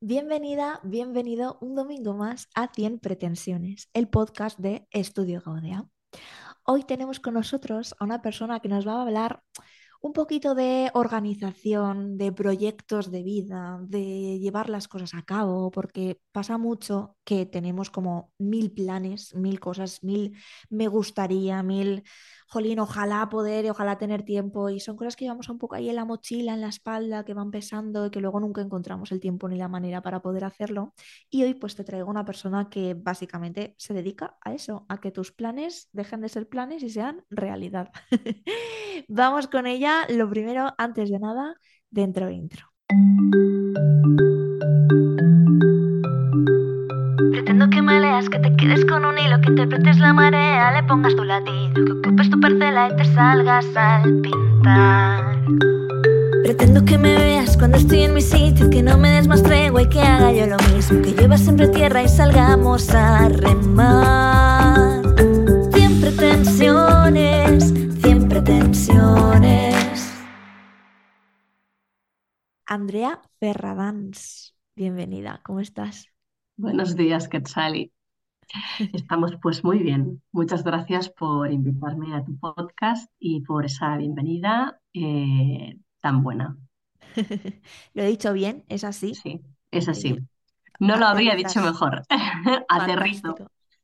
Bienvenida, bienvenido un domingo más a 100 Pretensiones, el podcast de Estudio Gaudea. Hoy tenemos con nosotros a una persona que nos va a hablar un poquito de organización, de proyectos de vida, de llevar las cosas a cabo, porque pasa mucho que tenemos como mil planes, mil cosas, mil me gustaría, mil jolín, ojalá poder ojalá tener tiempo. Y son cosas que llevamos un poco ahí en la mochila, en la espalda, que van pesando y que luego nunca encontramos el tiempo ni la manera para poder hacerlo. Y hoy pues te traigo una persona que básicamente se dedica a eso, a que tus planes dejen de ser planes y sean realidad. Vamos con ella. Lo primero, antes de nada, dentro intro. Que te quedes con un hilo, que interpretes la marea, le pongas tu latido, que ocupes tu parcela y te salgas al pintar. Pretendo que me veas cuando estoy en mi sitio, que no me des más tregua y que haga yo lo mismo, que llevas siempre tierra y salgamos a remar. Siempre tensiones, siempre tensiones. Andrea Ferradans, bienvenida, ¿cómo estás? Buenos días, Quetzali. Estamos pues muy bien. Muchas gracias por invitarme a tu podcast y por esa bienvenida eh, tan buena. ¿Lo he dicho bien? ¿Es así? Sí, es así. No lo habría dicho mejor. Aterrizo.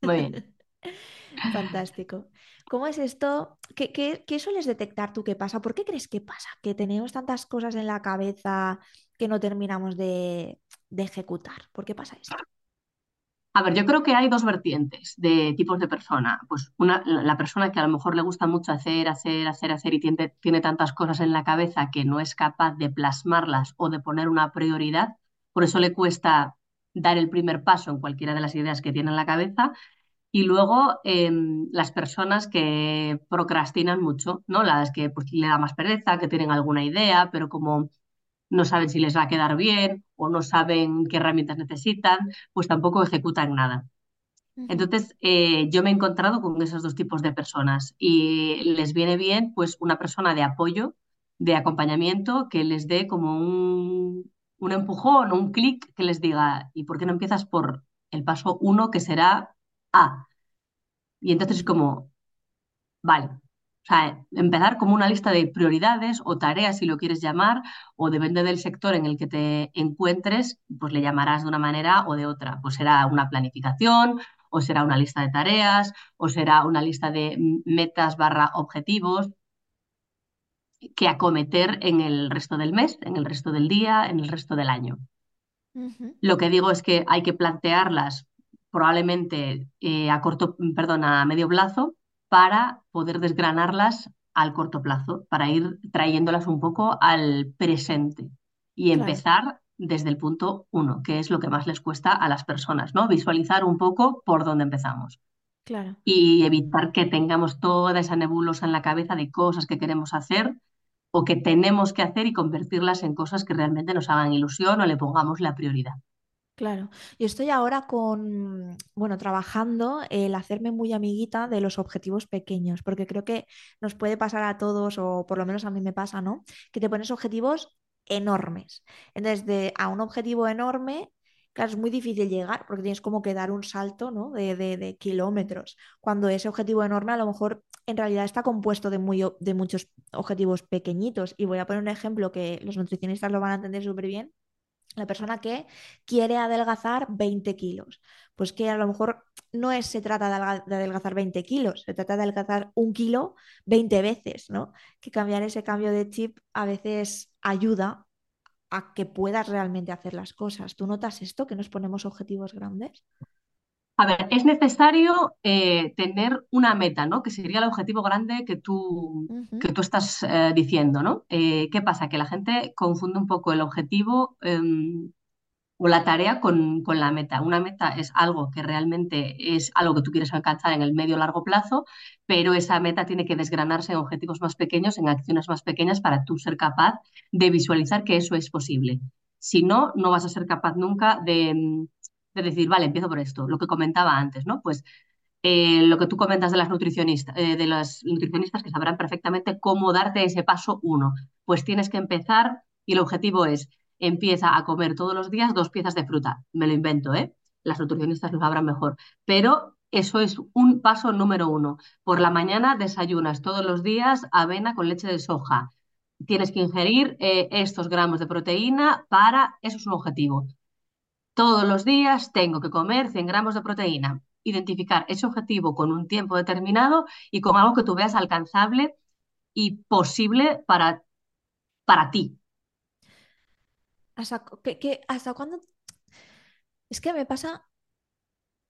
Muy bien. Fantástico. ¿Cómo es esto? ¿Qué, qué, sueles detectar tú que pasa? ¿Por qué crees que pasa? Que tenemos tantas cosas en la cabeza que no terminamos de, de ejecutar. ¿Por qué pasa esto? A ver, yo creo que hay dos vertientes de tipos de persona. Pues una, la persona que a lo mejor le gusta mucho hacer, hacer, hacer, hacer y tiene, tantas cosas en la cabeza que no es capaz de plasmarlas o de poner una prioridad, por eso le cuesta dar el primer paso en cualquiera de las ideas que tiene en la cabeza. Y luego em, las personas que procrastinan mucho, ¿no? Las que pues, le da más pereza, que tienen alguna idea, pero como no saben si les va a quedar bien o no saben qué herramientas necesitan, pues tampoco ejecutan nada. Entonces, eh, yo me he encontrado con esos dos tipos de personas y les viene bien pues una persona de apoyo, de acompañamiento, que les dé como un, un empujón un clic que les diga, ¿y por qué no empiezas por el paso uno que será A? Y entonces es como, vale, o sea, empezar como una lista de prioridades o tareas, si lo quieres llamar, o depende del sector en el que te encuentres, pues le llamarás de una manera o de otra. Pues será una planificación, o será una lista de tareas, o será una lista de metas barra objetivos que acometer en el resto del mes, en el resto del día, en el resto del año. Lo que digo es que hay que plantearlas probablemente eh, a corto, perdón, a medio plazo para poder desgranarlas al corto plazo, para ir trayéndolas un poco al presente y empezar desde el punto uno, que es lo que más les cuesta a las personas, ¿no? Visualizar un poco por dónde empezamos. Claro. Y evitar que tengamos toda esa nebulosa en la cabeza de cosas que queremos hacer o que tenemos que hacer y convertirlas en cosas que realmente nos hagan ilusión o le pongamos la prioridad. Claro, yo estoy ahora con, bueno, trabajando el hacerme muy amiguita de los objetivos pequeños, porque creo que nos puede pasar a todos, o por lo menos a mí me pasa, ¿no? Que te pones objetivos enormes. Entonces, de, a un objetivo enorme, claro, es muy difícil llegar, porque tienes como que dar un salto, ¿no? De, de, kilómetros, cuando ese objetivo enorme a lo mejor en realidad está compuesto de, muy, de muchos objetivos pequeñitos. Y voy a poner un ejemplo que los nutricionistas lo van a entender súper bien la persona que quiere adelgazar 20 kilos. Pues que a lo mejor no es, se trata de adelgazar 20 kilos, se trata de adelgazar un kilo 20 veces, ¿no? Que cambiar ese cambio de chip a veces ayuda a que puedas realmente hacer las cosas. ¿Tú notas esto, que nos ponemos objetivos grandes? A ver, es necesario eh, tener una meta, ¿no? Que sería el objetivo grande que tú, que tú estás eh, diciendo, ¿no? Eh, ¿qué pasa? Que la gente confunde un poco el objetivo em, o la tarea con, con, la meta. Una meta es algo que realmente es algo que tú quieres alcanzar en el medio o largo plazo, pero esa meta tiene que desgranarse en objetivos más pequeños, en acciones más pequeñas para tú ser capaz de visualizar que eso es posible. Si no, no vas a ser capaz nunca de em, de decir, vale, empiezo por esto, lo que comentaba antes, ¿no? Pues eh, lo que tú comentas de las nutricionistas, eh, de las nutricionistas que sabrán perfectamente cómo darte ese paso uno. Pues tienes que empezar y el objetivo es empieza a comer todos los días dos piezas de fruta. Me lo invento, ¿eh? Las nutricionistas lo sabrán mejor. Pero eso es un paso número uno. Por la mañana desayunas todos los días avena con leche de soja. Tienes que ingerir eh, estos gramos de proteína para, eso es un objetivo. Todos los días tengo que comer 100 gramos de proteína. Identificar ese objetivo con un tiempo determinado y con algo que tú veas alcanzable y posible para, para ti. ¿Hasta, ¿Hasta cuándo? Es que me pasa,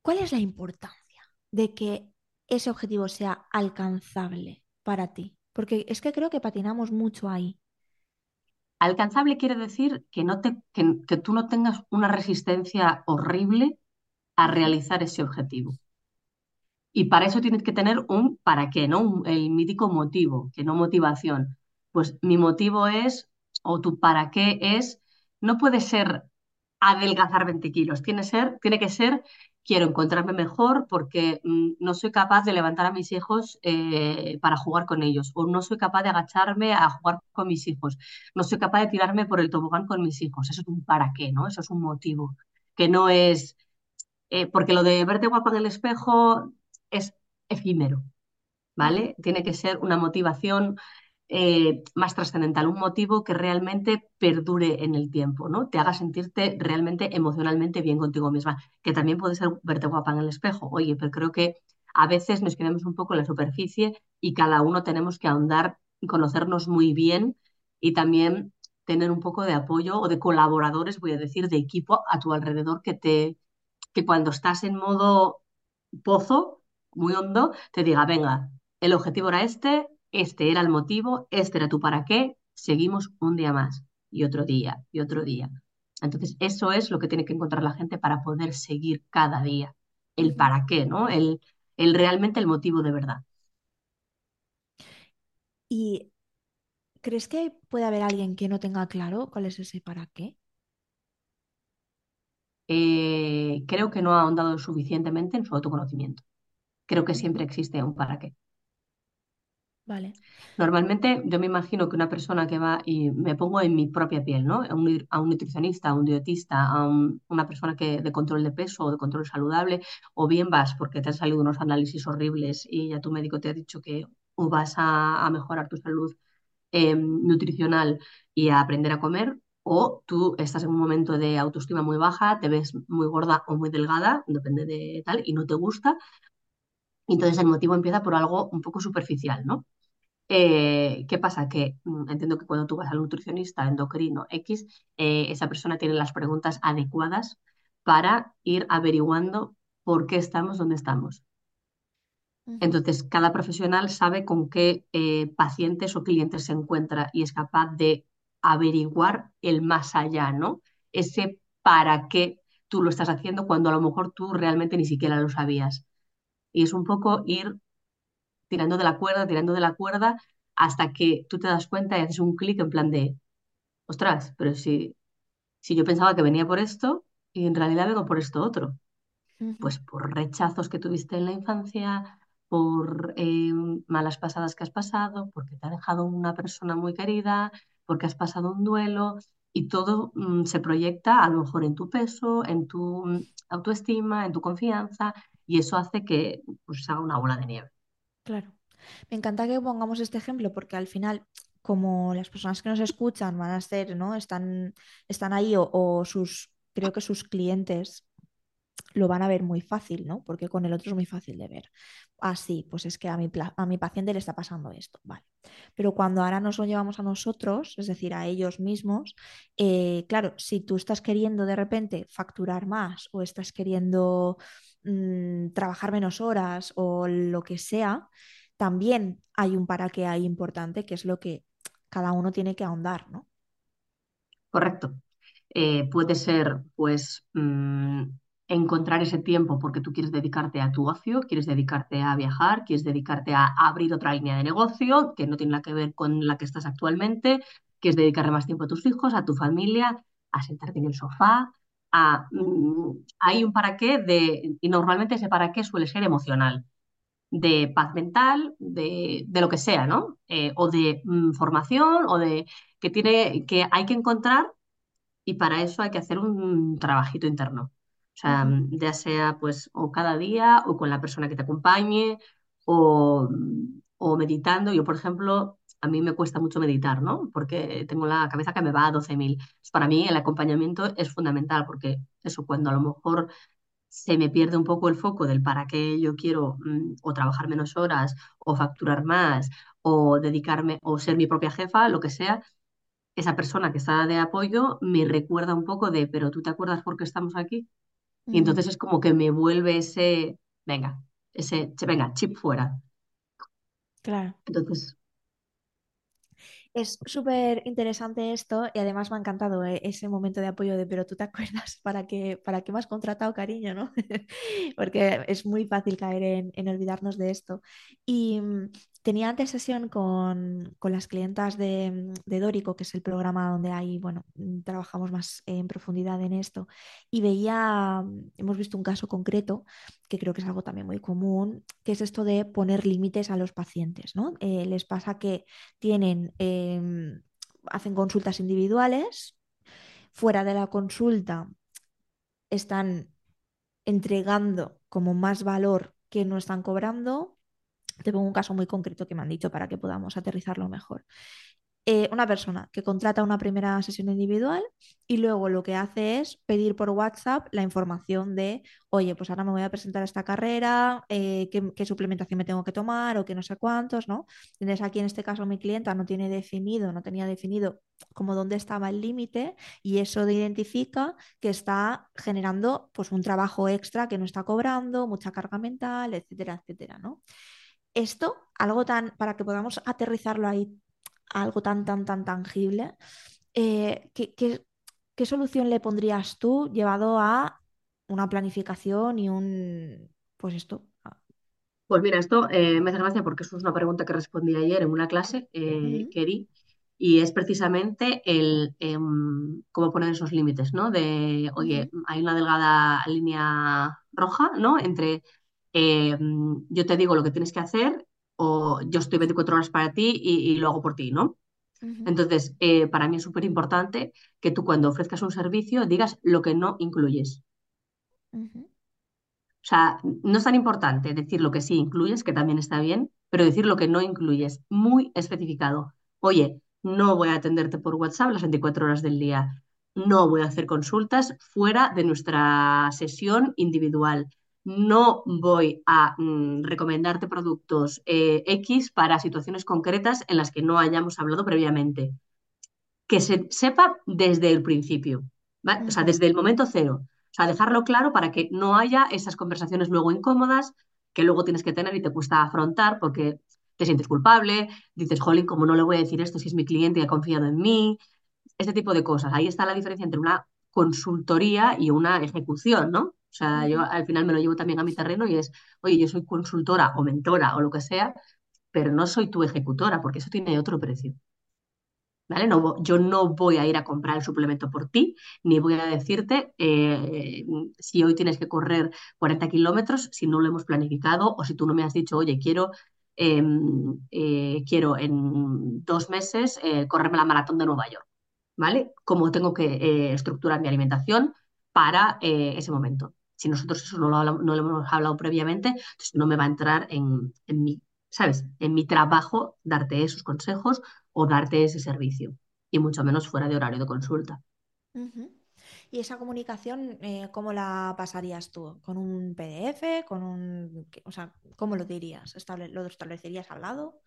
¿cuál es la importancia de que ese objetivo sea alcanzable para ti? Porque es que creo que patinamos mucho ahí. Alcanzable quiere decir que, no te, que, tú no tengas una resistencia horrible a realizar ese objetivo. Y para eso tienes que tener un para qué, ¿no? el mítico motivo, que no motivación. Pues mi motivo es, o tu para qué es, no puede ser adelgazar 20 kilos, tiene, ser, tiene que ser quiero encontrarme mejor porque mm, no soy capaz de levantar a mis hijos eh, para jugar con ellos, o no soy capaz de agacharme a jugar con mis hijos, no soy capaz de tirarme por el tobogán con mis hijos. Eso es un para qué, ¿no? Eso es un motivo, que no es, eh, porque lo de verte guapo en el espejo es efímero, ¿vale? Tiene que ser una motivación eh, más trascendental, un motivo que realmente perdure en el tiempo, ¿no? Te haga sentirte realmente emocionalmente bien contigo misma, que también puede ser verte guapa en el espejo. Oye, pero creo que a veces nos quedamos un poco en la superficie y cada uno tenemos que ahondar conocernos muy bien y también tener un poco de apoyo o de colaboradores, voy a decir, de equipo a tu alrededor que te que cuando estás en modo pozo muy hondo te diga, venga, el objetivo era este, este era el motivo, este era tu para qué, seguimos un día más y otro día y otro día. Entonces, eso es lo que tiene que encontrar la gente para poder seguir cada día. El para qué, ¿no? El, el realmente el motivo de verdad. ¿Y crees que puede haber alguien que no tenga claro cuál es ese para qué? Eh, creo que no ha ahondado suficientemente en su autoconocimiento. Creo que siempre existe un para qué. Vale. Normalmente yo me imagino que una persona que va y me pongo en mi propia piel, ¿no? A un, a un nutricionista, a un dietista, a una persona que de control de peso o de control saludable, o bien vas porque te han salido unos análisis horribles y ya tu médico te ha dicho que o vas a, mejorar tu salud em, nutricional y a aprender a comer, o tú estás en un momento de autoestima muy baja, te ves muy gorda o muy delgada, depende de tal, y no te gusta. Entonces el motivo empieza por algo un poco superficial, ¿no? Eh, ¿qué pasa? Que mm, entiendo que cuando tú vas al nutricionista endocrino X, eh, esa persona tiene las preguntas adecuadas para ir averiguando por qué estamos donde estamos. Entonces, cada profesional sabe con qué eh, pacientes o clientes se encuentra y es capaz de averiguar el más allá, ¿no? Ese para qué tú lo estás haciendo cuando a lo mejor tú realmente ni siquiera lo sabías. Y es un poco ir tirando de la cuerda, tirando de la cuerda, hasta que tú te das cuenta y haces un clic en plan de, ostras, pero si, si yo pensaba que venía por esto y en realidad vengo por esto otro. Pues por rechazos que tuviste en la infancia, por eh, malas pasadas que has pasado, porque te ha dejado una persona muy querida, porque has pasado un duelo y todo mm, se proyecta a lo mejor en tu peso, en tu mm, autoestima, en tu confianza y eso hace que pues, haga una bola de nieve. Claro. Me encanta que pongamos este ejemplo porque al final, como las personas que nos escuchan van a ser, ¿no? Están, están ahí o, sus, creo que sus clientes lo van a ver muy fácil, ¿no? Porque con el otro es muy fácil de ver. Así, ah, pues es que a mi, a mi paciente le está pasando esto, vale. Pero cuando ahora nos lo llevamos a nosotros, es decir, a ellos mismos, eh, claro, si tú estás queriendo de repente facturar más o estás queriendo Mm, trabajar menos horas o lo que sea, también hay un para qué hay importante, que es lo que cada uno tiene que ahondar, ¿no? Correcto. Eh, puede ser, pues, mm, encontrar ese tiempo porque tú quieres dedicarte a tu ocio, quieres dedicarte a viajar, quieres dedicarte a abrir otra línea de negocio que no tiene nada que ver con la que estás actualmente, quieres dedicarle más tiempo a tus hijos, a tu familia, a sentarte en el sofá, Mm, hay un para qué de, y normalmente ese para qué suele ser emocional, de paz mental, de, lo que sea, ¿no? Eh, o de mm, formación, o de que tiene, que hay que encontrar y para eso hay que hacer un trabajito interno. O sea, Ujú, ya sea pues o cada día o con la persona que te acompañe o, o meditando. Yo, por ejemplo, a mí me cuesta mucho meditar, ¿no? Porque tengo la cabeza que me va a 12.000. Para mí el acompañamiento es fundamental porque eso cuando a lo mejor se me pierde un poco el foco del para qué yo quiero mm, o trabajar menos horas o facturar más o dedicarme o ser mi propia jefa, lo que sea, esa persona que está de apoyo me recuerda un poco de, pero tú te acuerdas por qué estamos aquí? Y ujú, entonces es como que me vuelve ese, venga, ese, venga, chip fuera. Claro. Entonces, Es súper interesante esto y además me ha encantado eh, ese momento de apoyo de, pero tú te acuerdas para qué, para qué me has contratado, cariño, ¿no? Porque es muy fácil caer en, en olvidarnos de esto. Y mm, tenía antes sesión con, con las clientas de, mm, de Dórico, que es el programa donde ahí, bueno, mm, trabajamos más en profundidad en esto. Y veía, mm, hemos visto un caso concreto que creo que es algo también muy común, que es esto de poner límites a los pacientes, ¿no? Eh, les pasa que tienen, eh, hacen consultas individuales, fuera de la consulta están entregando como más valor que no están cobrando. Te pongo un caso muy concreto que me han dicho para que podamos aterrizarlo mejor eh, una persona que contrata una primera sesión individual y luego lo que hace es pedir por WhatsApp la información de, oye, pues ahora me voy a presentar esta carrera, eh, qué, qué, suplementación me tengo que tomar o qué no sé cuántos, ¿no? Entonces aquí en este caso mi clienta no tiene definido, no tenía definido como dónde estaba el límite y eso identifica que está generando pues un trabajo extra que no está cobrando, mucha carga mental, etcétera, etcétera, ¿no? Esto, algo tan, para que podamos aterrizarlo ahí algo tan, tan, tan tangible, eh, ¿qué, qué, qué solución le pondrías tú llevado a una planificación y un, pues esto? pues mira, esto eh, me hace gracia porque eso es una pregunta que respondí ayer en una clase eh, Ujú, que di y es precisamente el em, cómo poner esos límites, ¿no? De, oye, hay una delgada línea roja, ¿no? Entre em, yo te digo lo que tienes que hacer o yo estoy 24 horas para ti y, y lo hago por ti, ¿no? Entonces, eh, para mí es súper importante que tú cuando ofrezcas un servicio digas lo que no incluyes. O sea, no es tan importante decir lo que sí incluyes, que también está bien, pero decir lo que no incluyes, muy especificado. Oye, no voy a atenderte por WhatsApp las 24 horas del día. No voy a hacer consultas fuera de nuestra sesión individual. No voy a mm, recomendarte productos eh, X para situaciones concretas en las que no hayamos hablado previamente que se sepa desde el principio, ¿vale? O sea, desde el momento cero. O sea, dejarlo claro para que no haya esas conversaciones luego incómodas que luego tienes que tener y te cuesta afrontar porque te sientes culpable, dices, jolín, ¿cómo no le voy a decir esto si es mi cliente y ha confiado en mí? Este tipo de cosas. Ahí está la diferencia entre una consultoría y una ejecución, ¿no? O sea, yo al final me lo llevo también a mi terreno y es, oye, yo soy consultora o mentora o lo que sea, pero no soy tu ejecutora porque eso tiene otro precio. ¿vale? No, yo no voy a ir a comprar el suplemento por ti, ni voy a decirte eh, si hoy tienes que correr 40 kilómetros, si no lo hemos planificado, o si tú no me has dicho, oye, quiero, eh, eh, quiero en dos meses eh, correrme la maratón de Nueva York, ¿vale? Cómo tengo que estructurar mi alimentación para ese momento. Si nosotros eso no lo, hablamos, no lo hemos hablado previamente, entonces no me va a entrar en, en mi, ¿sabes? En mi trabajo darte esos consejos o darte ese servicio, y mucho menos fuera de horario de consulta. ¿Y esa comunicación, eh, cómo la pasarías tú? ¿Con un PDF? ¿Con un, o sea, cómo lo dirías? ¿Estable- ¿Lo establecerías hablado?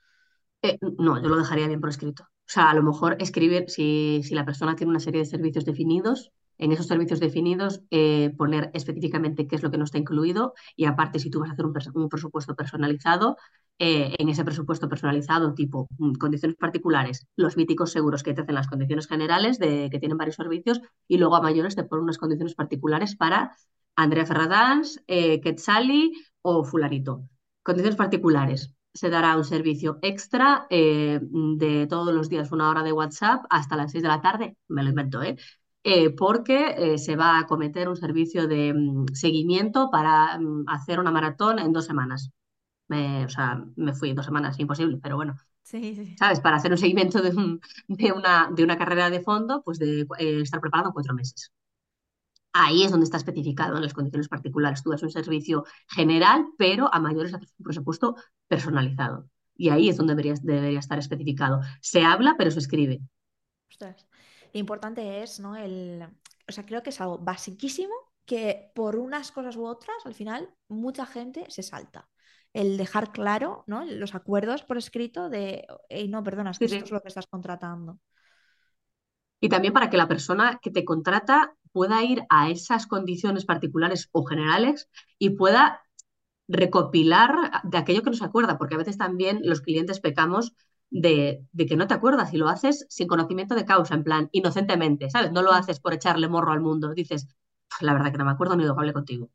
Eh, no, yo lo dejaría bien por escrito. O sea, a lo mejor escribir, si, si la persona tiene una serie de servicios definidos, en esos servicios definidos eh, poner específicamente qué es lo que no está incluido y aparte si tú vas a hacer un, pres- un presupuesto personalizado, eh, en ese presupuesto personalizado tipo mm, condiciones particulares, los míticos seguros que te hacen las condiciones generales de que tienen varios servicios y luego a mayores te ponen unas condiciones particulares para Andrea Ferradans, eh, Quetzali o Fulanito. Condiciones particulares se dará un servicio extra eh, de todos los días una hora de WhatsApp hasta las 6 de la tarde, me lo invento, ¿eh? Eh, porque eh, se va a acometer un servicio de mm, seguimiento para mm, hacer una maratón en dos semanas. Me, o sea, me fui dos semanas, imposible, pero bueno. Sí, sí. ¿sabes? Para hacer un seguimiento de, un- de una, de una carrera de fondo, pues de eh, estar preparado en cuatro meses. Ahí es donde está especificado en las condiciones particulares. Tú das un servicio general, pero a mayores haces un presupuesto personalizado. Y ahí es donde debería, debería estar especificado. Se habla, pero se escribe. Ostras. Lo importante es, ¿no? El, o sea, creo que es algo basiquísimo que por unas cosas u otras, al final, mucha gente se salta. El dejar claro, ¿no? Los acuerdos por escrito de, "Ey, no, perdona, es que Sí, esto es lo que estás contratando. Y también para que la persona que te contrata pueda ir a esas condiciones particulares o generales y pueda recopilar de aquello que no se acuerda, porque a veces también los clientes pecamos de, de que no te acuerdas y lo haces sin conocimiento de causa, en plan, inocentemente, ¿sabes? No lo haces por echarle morro al mundo, dices, "Pues la verdad que no me acuerdo ni de lo que hablé contigo.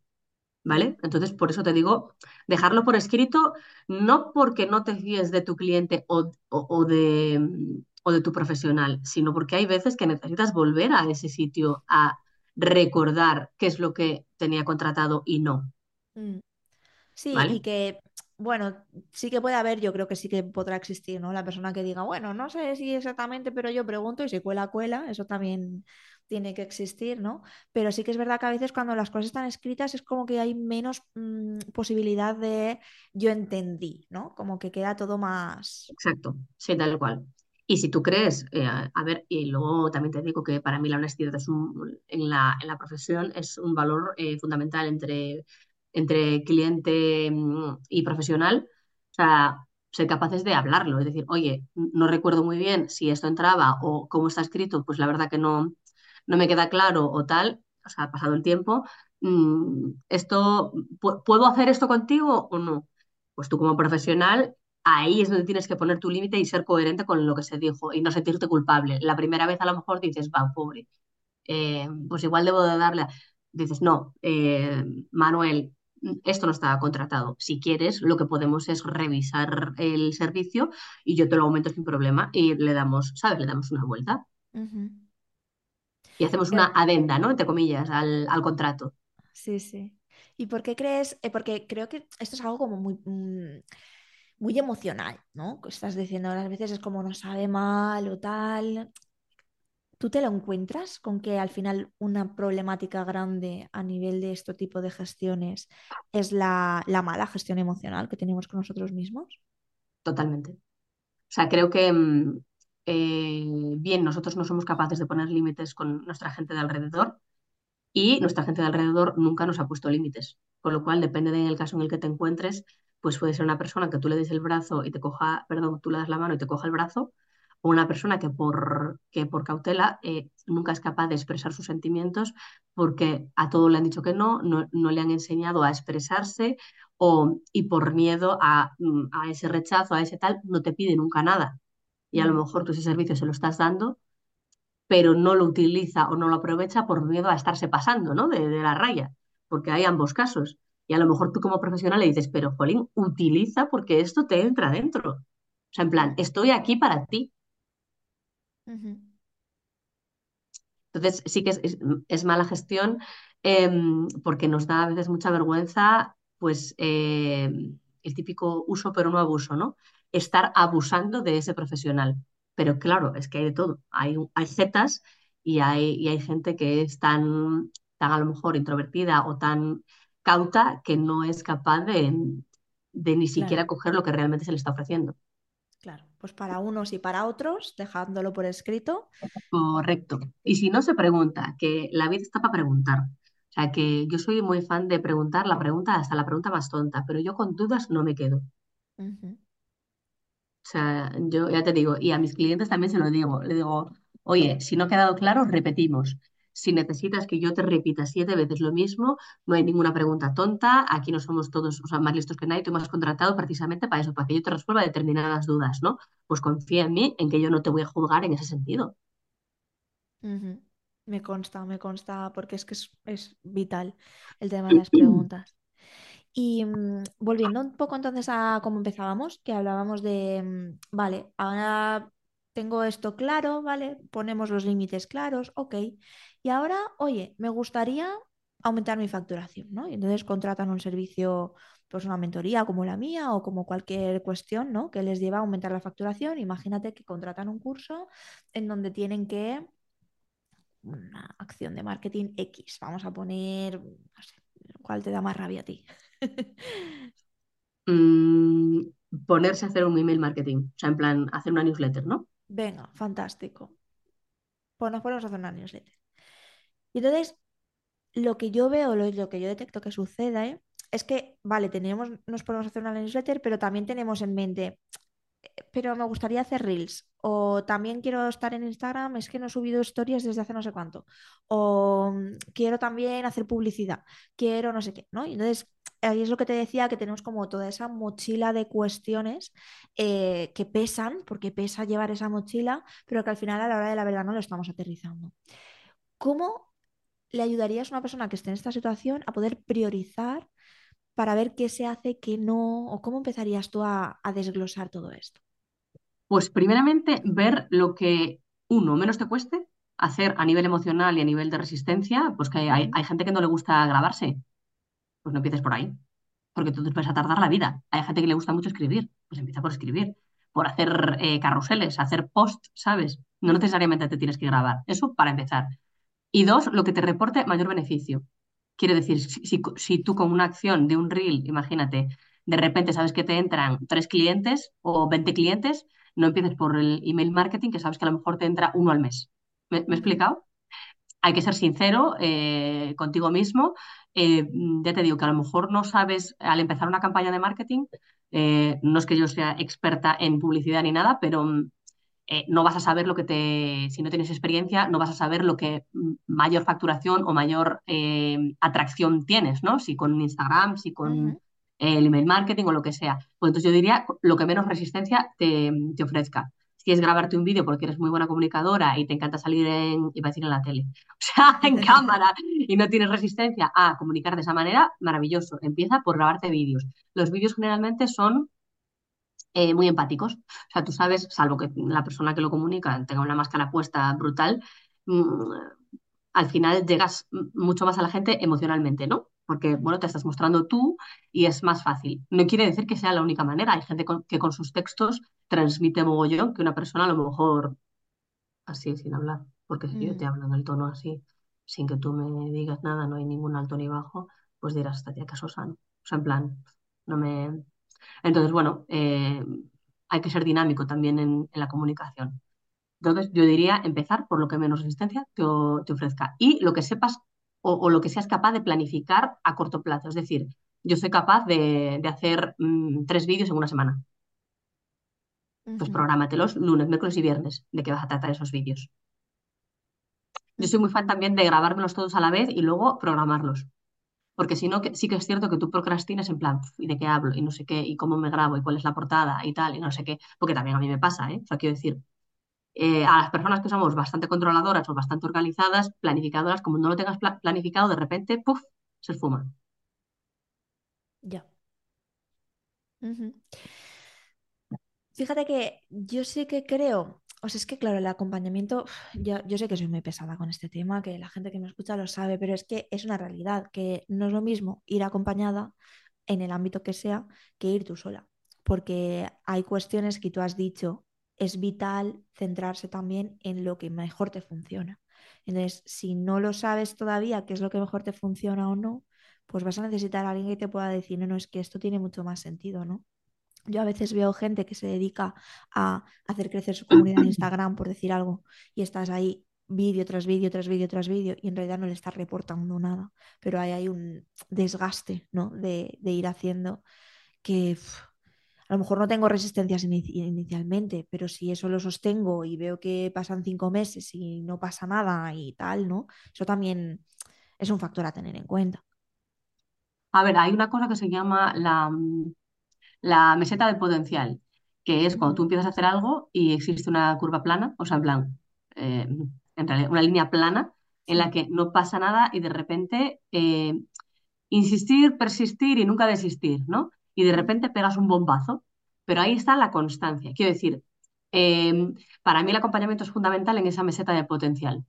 ¿vale? Entonces, por eso te digo, dejarlo por escrito, no porque no te fíes de tu cliente o, o- o de, o de tu profesional, sino porque hay veces que necesitas volver a ese sitio a recordar qué es lo que tenía contratado y no, Mm. Sí, y que, bueno, sí que puede haber, yo creo que sí que podrá existir, ¿no? La persona que diga, bueno, no sé si exactamente, pero yo pregunto y si cuela, cuela, eso también tiene que existir, ¿no? Pero sí que es verdad que a veces cuando las cosas están escritas es como que hay menos mm, posibilidad de yo entendí, ¿no? Como que queda todo más... Exacto, sí, tal cual. Y si tú crees, eh, a ver, y luego también te digo que para mí la honestidad es un- en la, en la profesión es un valor eh, fundamental entre, entre cliente mm, y profesional. O sea, ser capaces de hablarlo, es decir, oye, no recuerdo muy bien si esto entraba o cómo está escrito, pues la verdad que no, no me queda claro o tal, o sea, ha pasado el tiempo. mm, esto, ¿pu- ¿puedo hacer esto contigo o no? Pues tú como profesional ahí es donde tienes que poner tu límite y ser coherente con lo que se dijo y no sentirte culpable. La primera vez a lo mejor dices, va, pobre, eh, pues igual debo de darle. a-". Dices, no, eh, Manuel, esto no está contratado. Si quieres, lo que podemos es revisar el servicio y yo te lo aumento sin problema y le damos, ¿sabes? Le damos una vuelta y hacemos una adenda, ¿no? Entre comillas, al, al contrato. Sí, sí. ¿Y por qué crees? eh, porque creo que esto es algo como muy, mm, muy emocional, ¿no? Que Estás diciendo, a veces es como no sabe mal o tal. ¿Tú te lo encuentras con que al final una problemática grande a nivel de este tipo de gestiones es la, la mala gestión emocional que tenemos con nosotros mismos? Totalmente. O sea, creo que mm, eh, bien, nosotros no somos capaces de poner límites con nuestra gente de alrededor y nuestra gente de alrededor nunca nos ha puesto límites. Con lo cual, depende del caso en el que te encuentres, pues puede ser una persona que tú le des el brazo y te coja, perdón, tú le das la mano y te coja el brazo, o una persona que por, que por cautela eh, nunca es capaz de expresar sus sentimientos porque a todo le han dicho que no, no, no le han enseñado a expresarse o, y por miedo a, mm, a ese rechazo, a ese tal, no te pide nunca nada. Y a lo Mm, mejor tú ese servicio se lo estás dando pero no lo utiliza o no lo aprovecha por miedo a estarse pasando, ¿no? De, de la raya, porque hay ambos casos. Y a lo mejor tú como profesional le dices, pero Jolín, utiliza porque esto te entra dentro. O sea, en plan, estoy aquí para ti. Ujú. Entonces, sí que es, es- es mala gestión em, porque nos da a veces mucha vergüenza, pues, em, el típico uso pero no abuso, ¿no? Estar abusando de ese profesional. Pero claro, es que hay de todo. Hay, hay zetas y hay, y hay gente que es tan, tan a lo mejor introvertida o tan cauta que no es capaz de, de ni Claro, siquiera coger lo que realmente se le está ofreciendo. Claro. Pues para unos y para otros, dejándolo por escrito. Correcto. Y si no se pregunta, que la vida está para preguntar. O sea, que yo soy muy fan de preguntar la pregunta hasta la pregunta más tonta, pero yo con dudas no me quedo. O sea, yo ya te digo, y a mis clientes también se lo digo. Le digo, oye, si no ha quedado claro, repetimos. Si necesitas que yo te repita siete veces lo mismo, no hay ninguna pregunta tonta. Aquí no somos todos, o sea, más listos que nadie. Tú me has contratado precisamente para eso, para que yo te resuelva determinadas dudas, ¿no? Pues confía en mí, en que yo no te voy a juzgar en ese sentido. Me consta, me consta, porque es que es, es vital el tema de las preguntas. Y mm, volviendo un poco entonces a cómo empezábamos, que hablábamos de, mm, vale, ahora tengo esto claro, ¿vale? Ponemos los límites claros, ok. Y ahora, oye, me gustaría aumentar mi facturación, ¿no? Y entonces contratan un servicio, pues una mentoría como la mía o como cualquier cuestión, ¿no? Que les lleva a aumentar la facturación. Imagínate que contratan un curso en donde tienen que una acción de marketing X. Vamos a poner, ¿cuál te da más rabia a ti? Mm, ponerse a hacer un email marketing, o sea, en plan, hacer una newsletter, ¿no? Venga, fantástico. Pues nos ponemos a hacer una newsletter. Y entonces, lo que yo veo, lo, lo que yo detecto que sucede es que, vale, tenemos, nos podemos hacer una newsletter, pero también tenemos en mente, pero me gustaría hacer reels. O también quiero estar en Instagram, es que no he subido historias desde hace no sé cuánto. O mm, quiero también hacer publicidad, quiero no sé qué, ¿no? Y entonces, ahí es lo que te decía, que tenemos como toda esa mochila de cuestiones eh, que pesan, porque pesa llevar esa mochila, pero que al final a la hora de la verdad no lo estamos aterrizando. ¿Cómo le ayudarías a una persona que esté en esta situación a poder priorizar para ver qué se hace, qué no, o cómo empezarías tú a, a desglosar todo esto? Pues primeramente ver lo que uno menos te cueste hacer a nivel emocional y a nivel de resistencia, pues que hay, hay gente que no le gusta grabarse, pues no empieces por ahí, porque tú te vas a tardar la vida. Hay gente que le gusta mucho escribir, pues empieza por escribir, por hacer eh, carruseles, hacer post, ¿sabes? No necesariamente te tienes que grabar. Eso para empezar. Y dos, lo que te reporte mayor beneficio. Quiere decir, si, si, si tú con una acción de un reel, imagínate, de repente sabes que te entran tres clientes o 20 clientes, no empieces por el email marketing, que sabes que a lo mejor te entra uno al mes. ¿Me, me he explicado? Hay que ser sincero eh, contigo mismo. Eh, ya te digo que a lo mejor no sabes, al empezar una campaña de marketing, eh, no es que yo sea experta en publicidad ni nada, pero eh, no vas a saber lo que te, si no tienes experiencia, no vas a saber lo que mayor facturación o mayor atracción tienes, ¿no? Si con Instagram, si con el email marketing o lo que sea. Pues entonces yo diría lo que menos resistencia te, te ofrezca. Si quieres grabarte un vídeo porque eres muy buena comunicadora y te encanta salir en, iba a decir en la tele, o sea, en cámara y no tienes resistencia a comunicar de esa manera, maravilloso. Empieza por grabarte vídeos. Los vídeos generalmente son eh, muy empáticos. O sea, tú sabes, salvo que la persona que lo comunica tenga una máscara puesta brutal, mm, al final llegas mucho más a la gente emocionalmente, ¿no? Porque, bueno, te estás mostrando tú y es más fácil. No quiere decir que sea la única manera. Hay gente con- que con sus textos transmite mogollón que una persona a lo mejor así, sin hablar. Porque si yo te Mm, hablo en el tono así, sin que tú me digas nada, no hay ningún alto ni bajo, pues dirás, esta tía casosa, ¿no? O sea, en plan, no me... Entonces, bueno, eh, hay que ser dinámico también en, en la comunicación. Entonces, yo diría empezar por lo que menos resistencia te, te ofrezca y lo que sepas o, o lo que seas capaz de planificar a corto plazo. Es decir, yo soy capaz de, de hacer mm, tres vídeos en una semana. Pues ujú, prográmatelos lunes, miércoles y viernes de qué vas a tratar esos vídeos. Yo soy muy fan también de grabármelos todos a la vez y luego programarlos. Porque si no, que, sí que es cierto que tú procrastinas en plan, "Uf, ¿y de qué hablo? Y no sé qué, y cómo me grabo, y cuál es la portada, y tal, y no sé qué. Porque también a mí me pasa, ¿eh? O sea, quiero decir, eh, a las personas que somos bastante controladoras o bastante organizadas, planificadoras, como no lo tengas pla- planificado, de repente, ¡puf! se esfuma. Ya. Fíjate que yo sí que creo, o sea, es que claro, el acompañamiento, yo, yo sé que soy muy pesada con este tema, que la gente que me escucha lo sabe, pero es que es una realidad, que no es lo mismo ir acompañada en el ámbito que sea que ir tú sola, porque hay cuestiones que tú has dicho, es vital centrarse también en lo que mejor te funciona. Entonces, si no lo sabes todavía qué es lo que mejor te funciona o no, pues vas a necesitar a alguien que te pueda decir, no, no, es que esto tiene mucho más sentido, ¿no? Yo a veces veo gente que se dedica a hacer crecer su comunidad en Instagram, por decir algo, y estás ahí vídeo tras vídeo, tras vídeo, tras vídeo, y en realidad no le estás reportando nada, pero ahí hay un desgaste, ¿no? De, ir haciendo que a lo mejor no tengo resistencias ini- inicialmente, pero si eso lo sostengo y veo que pasan cinco meses y no pasa nada y tal, ¿no? Eso también es un factor a tener en cuenta. A ver, hay una cosa que se llama la, la meseta de potencial, que es cuando tú empiezas a hacer algo y existe una curva plana, o sea, en plan, eh, en realidad, una línea plana en la que no pasa nada y de repente eh, insistir, persistir y nunca desistir, ¿no? Y de repente pegas un bombazo, pero ahí está la constancia. Quiero decir, eh, para mí el acompañamiento es fundamental en esa meseta de potencial.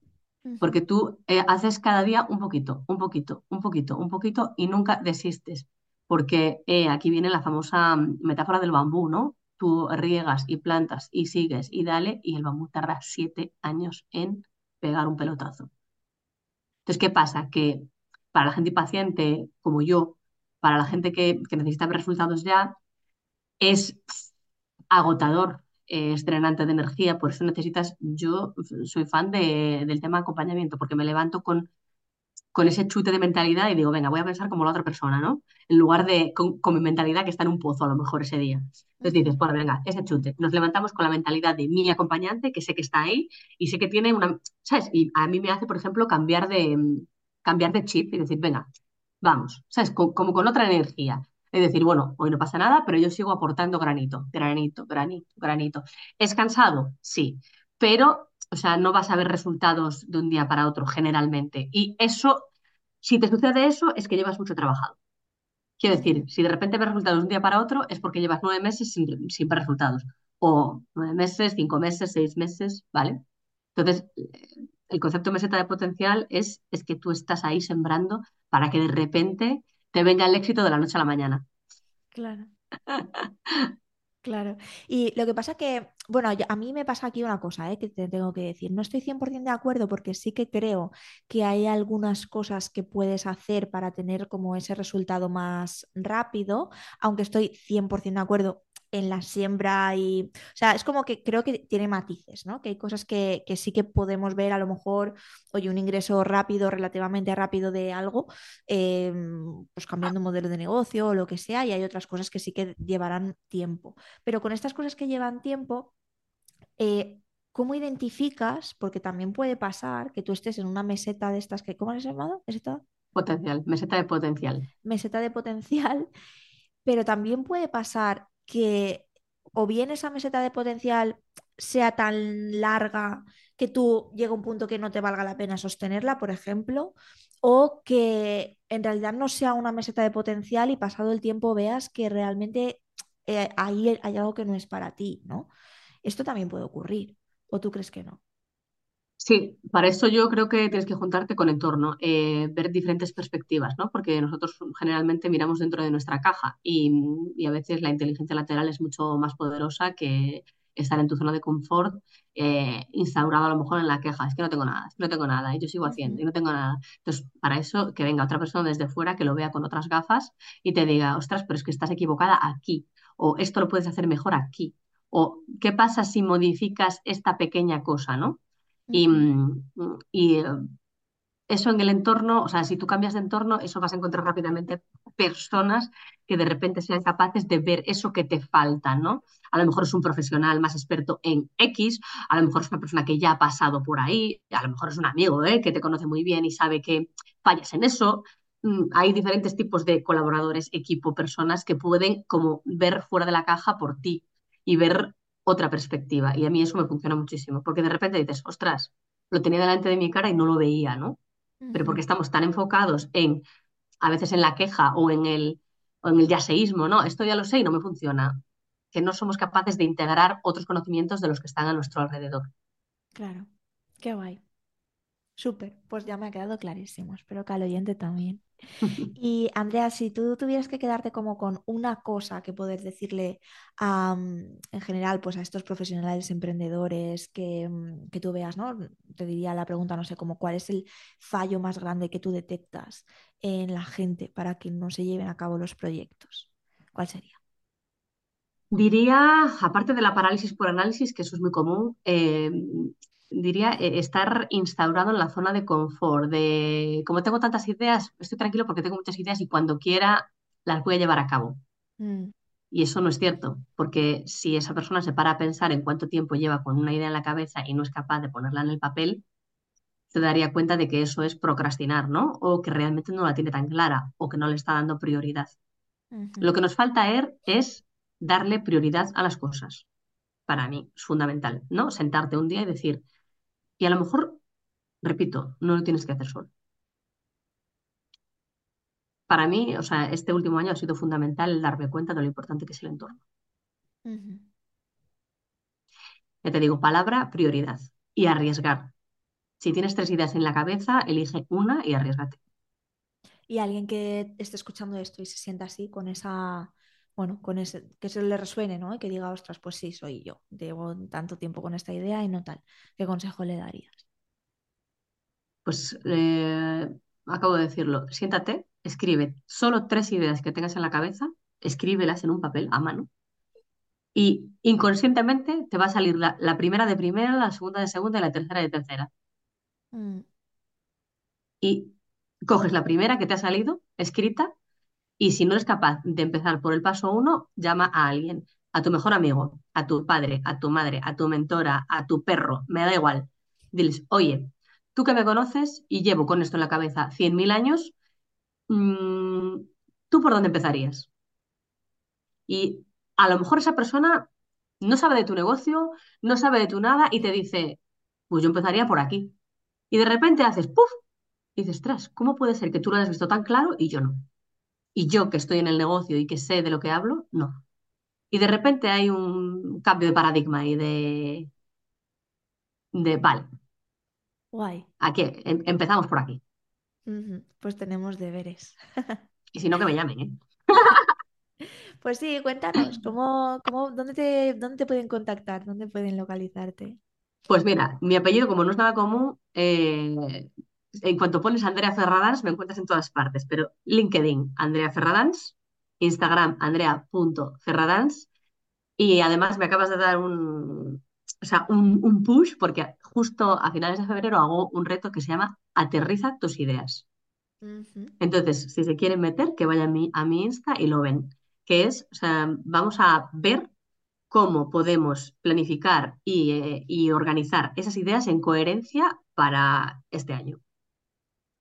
porque tú eh, haces cada día un poquito, un poquito, un poquito, un poquito y nunca desistes, porque eh, aquí viene la famosa mm, metáfora del bambú, ¿no? Tú riegas y plantas y sigues y dale y el bambú tarda siete años en pegar un pelotazo. Entonces, ¿qué pasa? Que para la gente impaciente como yo, para la gente que, que necesita ver resultados ya, es agotador es drenante de energía, por eso necesitas, yo soy fan de, del tema acompañamiento, porque me levanto con, con ese chute de mentalidad y digo, venga, voy a pensar como la otra persona, ¿no? En lugar de con, mi mentalidad que está en un pozo a lo mejor ese día. Entonces dices, bueno, venga, ese chute. Nos levantamos con la mentalidad de mi acompañante, que sé que está ahí y sé que tiene una, ¿sabes? Y a mí me hace, por ejemplo, cambiar de, cambiar de chip y decir, venga, vamos, ¿sabes? como con otra energía. Es decir, bueno, hoy no pasa nada, pero yo sigo aportando granito, granito, granito, granito. ¿Es cansado? Sí, pero, o sea, no vas a ver resultados de un día para otro generalmente. Y eso, si te sucede eso, es que llevas mucho trabajado. Quiero decir, si de repente ves resultados de un día para otro, es porque llevas nueve meses sin, ver resultados. O nueve meses, cinco meses, seis meses, ¿vale? Entonces, el concepto meseta de potencial es, es que tú estás ahí sembrando para que de repente te venga el éxito de la noche a la mañana. Claro. Claro. Y lo que pasa que, bueno, a mí me pasa aquí una cosa, ¿eh? que te tengo que decir. No estoy 100% de acuerdo porque sí que creo que hay algunas cosas que puedes hacer para tener como ese resultado más rápido, aunque estoy 100% de acuerdo en la siembra y, o sea, es como que creo que tiene matices, ¿no? Que hay cosas que, sí que podemos ver a lo mejor, oye, un ingreso rápido, relativamente rápido de algo, em, pues cambiando un modelo de negocio o lo que sea, y hay otras cosas que sí que llevarán tiempo. Pero con estas cosas que llevan tiempo, eh, ¿cómo identificas? Porque también puede pasar que tú estés en una meseta de estas que, ¿cómo has llamado? ¿Meseta? Potencial, meseta de potencial. Meseta de potencial, pero también puede pasar que o bien esa meseta de potencial sea tan larga que tú llega a un punto que no te valga la pena sostenerla, por ejemplo, o que en realidad no sea una meseta de potencial y pasado el tiempo veas que realmente eh, ahí hay algo que no es para ti, ¿no? Esto también puede ocurrir, ¿o tú crees que no? Sí, para eso yo creo que tienes que juntarte con entorno, eh, ver diferentes perspectivas, ¿no? Porque nosotros generalmente miramos dentro de nuestra caja y, a veces la inteligencia lateral es mucho más poderosa que estar en tu zona de confort eh, instaurado a lo mejor en la queja. Es que no tengo nada, es que no tengo nada y yo sigo haciendo y no tengo nada. Entonces, para eso que venga otra persona desde fuera que lo vea con otras gafas y te diga, ostras, pero es que estás equivocada aquí o esto lo puedes hacer mejor aquí o qué pasa si modificas esta pequeña cosa, ¿no? Y, mm, y eh, eso en el entorno, o sea, si tú cambias de entorno, eso vas a encontrar rápidamente personas que de repente sean capaces de ver eso que te falta, ¿no? A lo mejor es un profesional más experto en X, a lo mejor es una persona que ya ha pasado por ahí, a lo mejor es un amigo ¿eh? que te conoce muy bien y sabe que fallas en eso. Mm, hay diferentes tipos de colaboradores, equipo, personas que pueden como ver fuera de la caja por ti y ver otra perspectiva. Y a mí eso me funciona muchísimo, porque de repente dices, ostras, lo tenía delante de mi cara y no lo veía, ¿no? Pero porque estamos tan enfocados en, a veces en la queja o en el, o en el yaseísmo, ¿no? Esto ya lo sé y no me funciona, que no somos capaces de integrar otros conocimientos de los que están a nuestro alrededor. Claro, qué guay. Súper, pues ya me ha quedado clarísimo, espero que al oyente también. Y Andrea, si tú tuvieras que quedarte como con una cosa que poder decirle en general pues a estos profesionales emprendedores que, mm, que, tú veas, ¿no? Te diría la pregunta, no sé, cuál es el fallo más grande que tú detectas en la gente para que no se lleven a cabo los proyectos. ¿Cuál sería? Diría, aparte de la parálisis por análisis, que eso es muy común, eh, diría, eh, estar instaurado en la zona de confort, de como tengo tantas ideas, estoy tranquilo porque tengo muchas ideas y cuando quiera las voy a llevar a cabo. Mm. Y eso no es cierto, porque si esa persona se para a pensar en cuánto tiempo lleva con una idea en la cabeza y no es capaz de ponerla en el papel, se daría cuenta de que eso es procrastinar, ¿no? O que realmente no la tiene tan clara o que no le está dando prioridad. Lo que nos falta er, es darle prioridad a las cosas. Para mí es fundamental, ¿no? Sentarte un día y decir, y a lo mejor, repito, no lo tienes que hacer solo. Para mí, o sea, este último año ha sido fundamental el darme cuenta de lo importante que es el entorno. Ya te digo, palabra, prioridad y arriesgar. Si tienes tres ideas en la cabeza, elige una y arriesgate. Y alguien que esté escuchando esto y se sienta así con esa, bueno, con ese, que se le resuene, ¿no? Y que diga, ostras, pues sí, soy yo. Llevo tanto tiempo con esta idea y no tal. ¿Qué consejo le darías? Pues eh, acabo de decirlo, siéntate, escribe solo tres ideas que tengas en la cabeza, escríbelas en un papel a mano y inconscientemente te va a salir la, la primera de primera, la segunda de segunda y la tercera de tercera. Mm, Y coges la primera que te ha salido escrita y si no eres capaz de empezar por el paso uno, llama a alguien, a tu mejor amigo, a tu padre, a tu madre, a tu mentora, a tu perro, me da igual. Diles, oye, tú que me conoces y llevo con esto en la cabeza 100.000 años, mm, ¿tú por dónde empezarías? Y a lo mejor esa persona no sabe de tu negocio, no sabe de tu nada y te dice, pues yo empezaría por aquí. Y de repente haces, ¡puf! Y dices, tras, ¿cómo puede ser que tú lo hayas visto tan claro y yo no? Y yo que estoy en el negocio y que sé de lo que hablo, no. Y de repente hay un cambio de paradigma y de, de vale, guay. aquí em- empezamos por aquí. Pues tenemos deberes. Y si no, que me llamen, ¿eh? Pues sí, cuéntanos, ¿cómo, cómo, dónde te, dónde te pueden contactar? ¿Dónde pueden localizarte? Pues mira, mi apellido, como no es nada común, eh, en cuanto pones Andrea Ferradans, me encuentras en todas partes, pero LinkedIn, Andrea Ferradans, Instagram, andrea.ferradans, y además me acabas de dar un, o sea, un, un push, porque justo a finales de febrero hago un reto que se llama Aterriza tus ideas. Entonces, si se quieren meter, que vayan a mi, a mi Insta y lo ven, que es, o sea, vamos a ver cómo podemos planificar y, eh, y organizar esas ideas en coherencia para este año.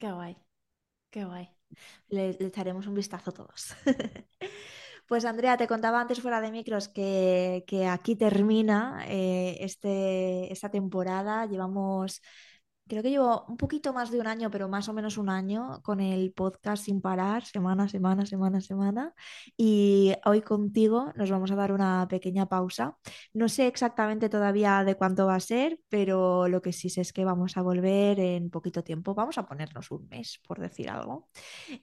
Qué guay, qué guay. Le, le echaremos un vistazo todos. Pues Andrea, te contaba antes fuera de micros que, que aquí termina eh, este, esta temporada. Llevamos, creo que llevo un poquito más de un año, pero más o menos un año con el podcast sin parar, semana, semana, semana, semana. Y hoy contigo nos vamos a dar una pequeña pausa. No sé exactamente todavía de cuánto va a ser, pero lo que sí sé es que vamos a volver en poquito tiempo. Vamos a ponernos un mes, por decir algo.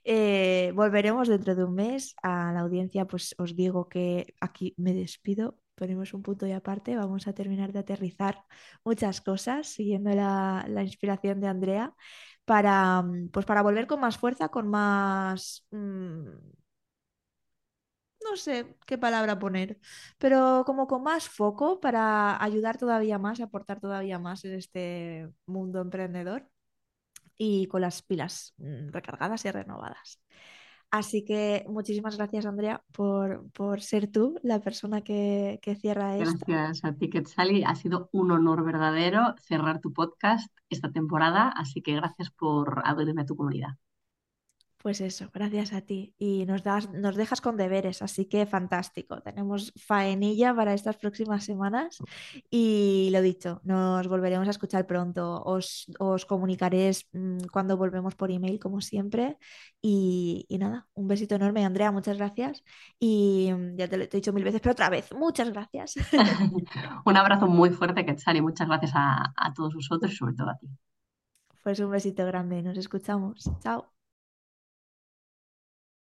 Eh, volveremos dentro de un mes. A la audiencia, pues os digo que aquí me despido. Ponemos un punto y aparte. Vamos a terminar de aterrizar muchas cosas, siguiendo la, la inspiración de Andrea, para, mm, pues para volver con más fuerza, con más... mm, no sé qué palabra poner, pero como con más foco para ayudar todavía más, aportar todavía más en este mundo emprendedor y con las pilas mm, recargadas y renovadas. Así que muchísimas gracias, Andrea, por, por ser tú la persona que, que cierra esto. Gracias a ti, Quetzali. Ha sido un honor verdadero cerrar tu podcast esta temporada, así que gracias por abrirme a tu comunidad. Pues eso, gracias a ti. Y nos das, nos dejas con deberes, así que fantástico. Tenemos faenilla para estas próximas semanas. Y lo dicho, nos volveremos a escuchar pronto. Os, os comunicaré mm, cuando volvemos por email, como siempre. Y, y nada, un besito enorme, Andrea, muchas gracias. Y mm, ya te lo he dicho mil veces, pero otra vez, muchas gracias. Un abrazo muy fuerte, Quetzali. Muchas gracias a, a todos vosotros y sobre todo a ti. Pues un besito grande, nos escuchamos. Chao.